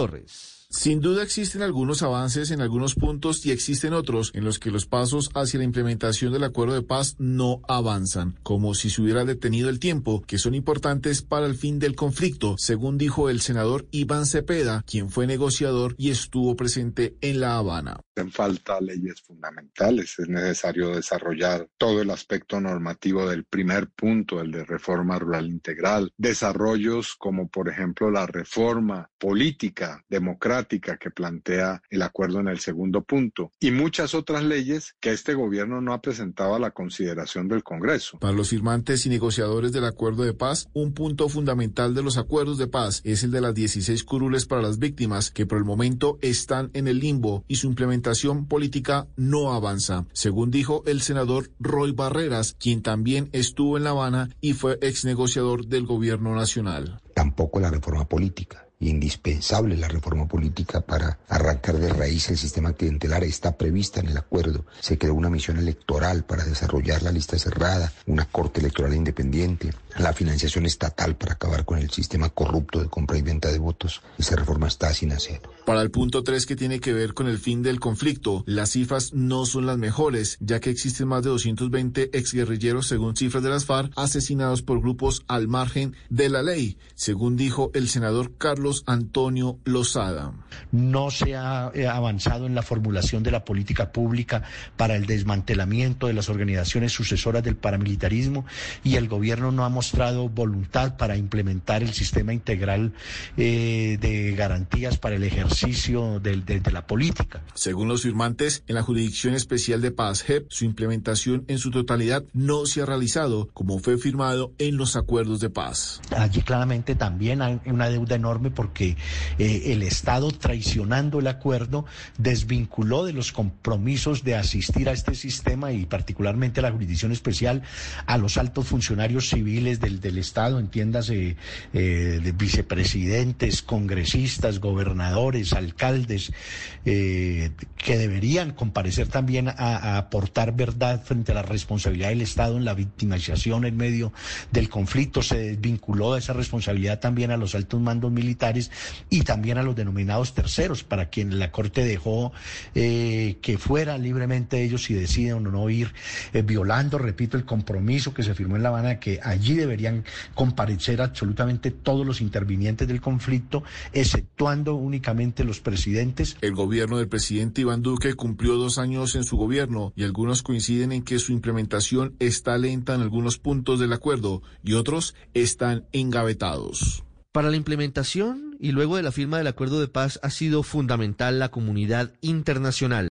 Torres. Sin duda existen algunos avances en algunos puntos y existen otros en los que los pasos hacia la implementación del acuerdo de paz no avanzan, como si se hubiera detenido el tiempo, que son importantes para el fin del conflicto, según dijo el senador Iván Cepeda, quien fue negociador y estuvo presente en La Habana. En falta leyes fundamentales, es necesario desarrollar todo el aspecto normativo del primer punto, el de reforma rural integral, desarrollos como por ejemplo la reforma política democrática que plantea el acuerdo en el segundo punto y muchas otras leyes que este gobierno no ha presentado a la consideración del Congreso. Para los firmantes y negociadores del acuerdo de paz, un punto fundamental de los acuerdos de paz es el de las 16 curules para las víctimas que por el momento están en el limbo y su implementación política no avanza, según dijo el senador Roy Barreras, quien también estuvo en La Habana y fue ex negociador del gobierno nacional. Tampoco la reforma política indispensable la reforma política para arrancar de raíz el sistema clientelar está prevista en el acuerdo. Se creó una misión electoral para desarrollar la lista cerrada, una corte electoral independiente, la financiación estatal para acabar con el sistema corrupto de compra y venta de votos. Esa reforma está sin hacer. Para el punto 3 que tiene que ver con el fin del conflicto, las cifras no son las mejores, ya que existen más de 220 exguerrilleros, según cifras de las FARC, asesinados por grupos al margen de la ley, según dijo el senador Carlos Antonio Lozada. No se ha eh, avanzado en la formulación de la política pública para el desmantelamiento de las organizaciones sucesoras del paramilitarismo y el gobierno no ha mostrado voluntad para implementar el sistema integral eh, de garantías para el ejercicio de, la política. Según los firmantes, en la Jurisdicción Especial de Paz, JEP, su implementación en su totalidad no se ha realizado como fue firmado en los acuerdos de paz. Allí claramente también hay una deuda enorme porque eh, el Estado, traicionando el acuerdo, desvinculó de los compromisos de asistir a este sistema y particularmente a la jurisdicción especial a los altos funcionarios civiles del, Estado, entiéndase, eh, de vicepresidentes, congresistas, gobernadores, alcaldes, eh, que deberían comparecer también a, aportar verdad frente a la responsabilidad del Estado en la victimización en medio del conflicto. Se desvinculó de esa responsabilidad también a los altos mandos militares y también a los denominados terceros, para quien la Corte dejó eh, que fuera libremente ellos si deciden o no ir, eh, violando, repito, el compromiso que se firmó en La Habana, que allí deberían comparecer absolutamente todos los intervinientes del conflicto, exceptuando únicamente los presidentes. El gobierno del presidente Iván Duque cumplió dos años en su gobierno y algunos coinciden en que su implementación está lenta en algunos puntos del acuerdo y otros están engavetados. Para la implementación y luego de la firma del acuerdo de paz ha sido fundamental la comunidad internacional.